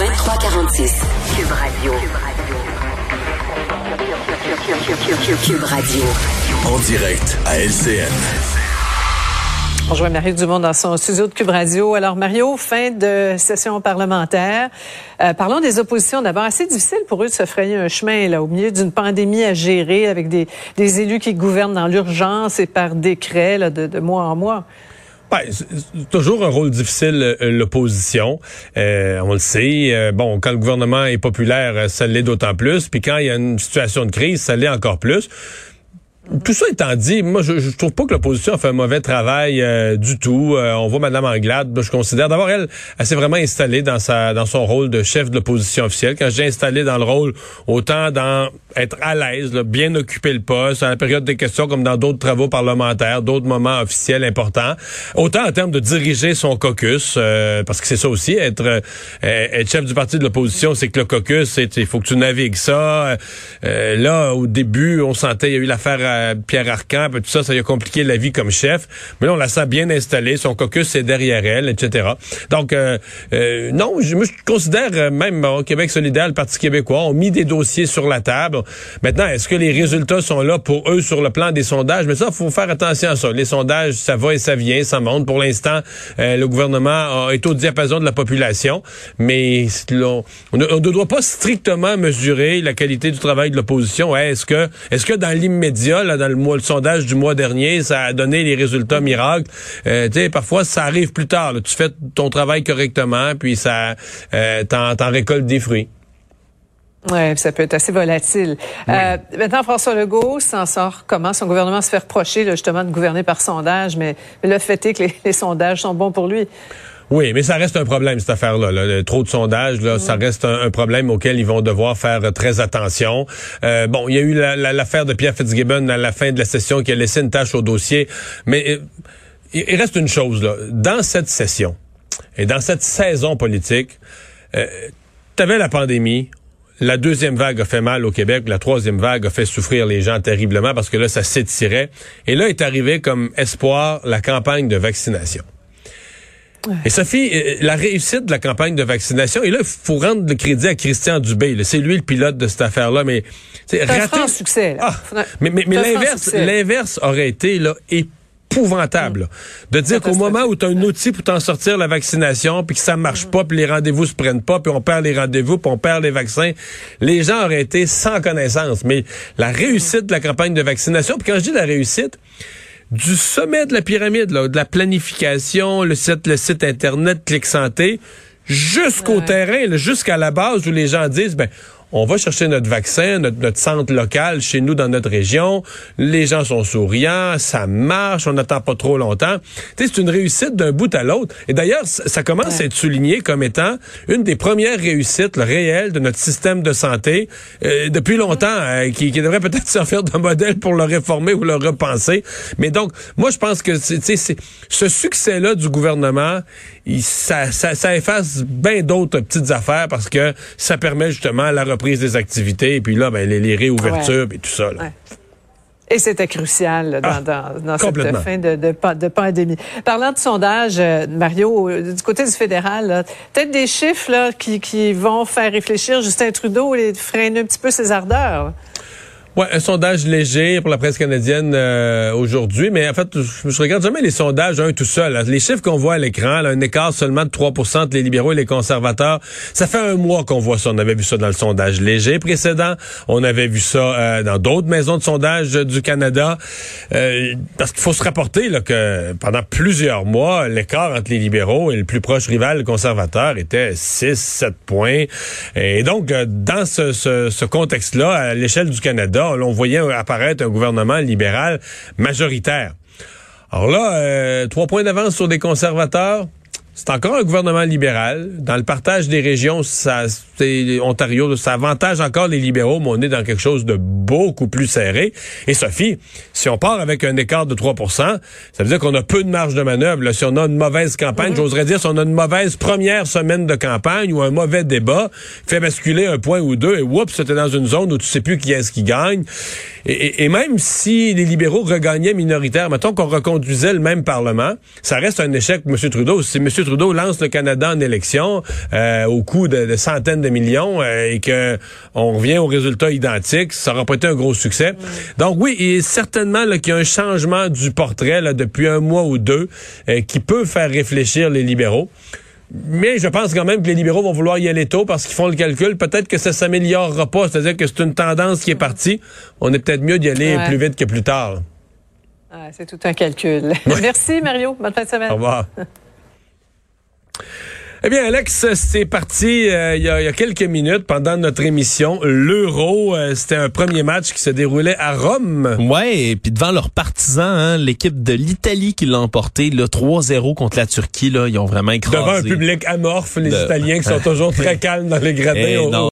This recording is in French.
2346. Cube Radio. Cube Radio. En direct à LCN. On rejoint Mario Dumont dans son studio de Cube Radio. Alors, Mario, fin de session parlementaire. Euh, parlons des oppositions d'abord. Assez difficile pour eux de se frayer un chemin là, au milieu d'une pandémie à gérer avec des, des élus qui gouvernent dans l'urgence et par décret là, de, de mois en mois. Ben, c'est toujours un rôle difficile, euh, l'opposition. Euh, on le sait. Euh, bon, quand le gouvernement est populaire, ça l'est d'autant plus. Puis quand il y a une situation de crise, ça l'est encore plus. Tout ça étant dit, moi, je, je trouve pas que l'opposition a fait un mauvais travail euh, du tout. Euh, on voit Mme Anglade, je considère d'abord elle, elle s'est vraiment installée dans sa dans son rôle de chef de l'opposition officielle. Quand j'ai installé dans le rôle, autant dans être à l'aise, bien occuper le poste, à la période des questions comme dans d'autres travaux parlementaires, d'autres moments officiels importants, autant en termes de diriger son caucus, euh, parce que c'est ça aussi, être être chef du parti de l'opposition, c'est que le caucus, il faut que tu navigues ça. Là, au début, on sentait, il y a eu l'affaire Pierre Arcan, tout ça, ça lui a compliqué la vie comme chef. Mais là, on la sent bien installée, son caucus c'est derrière elle, etc. Donc, euh, euh, non, je, moi, je considère euh, même au Québec solidaire, le Parti québécois, ont mis des dossiers sur la table. Maintenant, est-ce que les résultats sont là pour eux sur le plan des sondages? Mais ça, faut faire attention à ça. Les sondages, ça va et ça vient, ça monte. Pour l'instant, le gouvernement est au diapason de la population, mais on, ne doit pas strictement mesurer la qualité du travail de l'opposition. Est-ce que dans l'immédiat, là, dans le, mois, le sondage du mois dernier, ça a donné les résultats miracles? Euh, tu sais, parfois, ça arrive plus tard. là. Tu fais ton travail correctement, puis ça, euh, t'en, récoltes des fruits. Oui, ça peut être assez volatile. Euh, maintenant, François Legault s'en sort comment? Son gouvernement se fait reprocher là, justement de gouverner par sondage, mais, mais le fait est que les, les sondages sont bons pour lui. Oui, mais ça reste un problème, cette affaire-là. là. Trop de sondages, là, ça reste un, un problème auquel ils vont devoir faire euh, très attention. Euh, bon, il y a eu la- la- l'affaire de Pierre Fitzgibbon à la fin de la session qui a laissé une tâche au dossier. Mais euh, il il reste une chose, là. Dans cette session et dans cette saison politique, euh, tu avais la pandémie. La deuxième vague a fait mal au Québec. La troisième vague a fait souffrir les gens terriblement parce que là, ça s'étirait. Et là est arrivé comme espoir la campagne de vaccination. Et Sophie, euh, la réussite de la campagne de vaccination, et là, il faut rendre le crédit à Christian Dubé. C'est lui le pilote de cette affaire-là, mais c'est C'est un franc succès. là. Ah, mais mais, mais l'inverse, l'inverse aurait été là épouvantable. là. De dire qu'au moment où tu as un outil pour t'en sortir la vaccination, puis que ça marche pas, puis les rendez-vous se prennent pas, puis on perd les rendez-vous, puis on perd les vaccins, les gens auraient été sans connaissance. Mais la réussite de la campagne de vaccination, puis quand je dis la réussite, du sommet de la pyramide, là, de la planification, le site, le site internet, Clic Santé, jusqu'au Ouais. terrain, jusqu'à la base où les gens disent, ben, on va chercher notre vaccin, notre, notre centre local chez nous dans notre région. Les gens sont souriants, ça marche, on n'attend pas trop longtemps. C'est une réussite d'un bout à l'autre. Et d'ailleurs, ça commence à être souligné comme étant une des premières réussites là, réelles de notre système de santé euh, depuis longtemps, euh, qui, qui devrait peut-être servir de modèle pour le réformer ou le repenser. Mais donc, moi, je pense que c'est ce succès-là du gouvernement, il- ça, ça, ça efface bien d'autres petites affaires parce que ça permet justement la reprise des activités et puis là, ben, les, les réouvertures et tout ça. là. Ouais. Et c'était crucial là, dans, Ah, dans, dans cette fin de, de, de pandémie. Parlant de sondage, euh, Mario, euh, du côté du fédéral, peut-être des chiffres là, qui, qui vont faire réfléchir Justin Trudeau et freiner un petit peu ses ardeurs. Ouais, un sondage léger pour la presse canadienne euh, aujourd'hui, mais en fait, je, je regarde jamais les sondages un tout seul. Les chiffres qu'on voit à l'écran, un écart seulement de 3% entre les libéraux et les conservateurs, ça fait un mois qu'on voit ça. On avait vu ça dans le sondage léger précédent, on avait vu ça euh, dans d'autres maisons de sondage du Canada, Euh, parce qu'il faut se rapporter là, que pendant plusieurs mois, l'écart entre les libéraux et le plus proche rival, le conservateur, était 6-7 points. Et donc, euh, dans ce, ce- ce contexte-là, à l'échelle du Canada, on voyait apparaître un gouvernement libéral majoritaire. Alors là, euh, trois points d'avance sur des conservateurs, c'est encore un gouvernement libéral. Dans le partage des régions, ça, Ontario, ça avantage encore les libéraux, mais on est dans quelque chose de beaucoup plus serré. Et Sophie, si on part avec un écart de 3 ça veut dire qu'on a peu de marge de manœuvre. Si on a une mauvaise campagne, mm-hmm. j'oserais dire, si on a une mauvaise première semaine de campagne ou un mauvais débat, fait basculer un point ou deux, et oups, c'était dans une zone où tu sais plus qui est-ce qui gagne. Et, et, même si les libéraux regagnaient minoritaire, mettons qu'on reconduisait le même Parlement, ça reste un échec pour M. Trudeau. Si M. Trudeau lance le Canada en élection euh, au coût de, centaines de millions euh, et que on revient au résultat identique, ça aura pas été un gros succès. Donc oui, et certainement qu'il y a un changement du portrait là, depuis un mois ou deux euh, qui peut faire réfléchir les libéraux. Mais je pense quand même que les libéraux vont vouloir y aller tôt parce qu'ils font le calcul. Peut-être que ça s'améliorera pas. C'est-à-dire que c'est une tendance qui est partie. On est peut-être mieux d'y aller plus vite que plus tard. c'est tout un calcul. Merci, Mario. Bonne fin de semaine. Au revoir. Eh bien, Alex, c'est parti euh, il, y a, quelques minutes pendant notre émission. L'Euro, euh, c'était un premier match qui se déroulait à Rome. Ouais, et puis devant leurs partisans, hein, l'équipe de l'Italie qui l'a emporté, le 3-0 contre la Turquie, là, ils ont vraiment écrasé. Devant un public amorphe, les Italiens qui sont toujours très calmes dans les gradins. Eh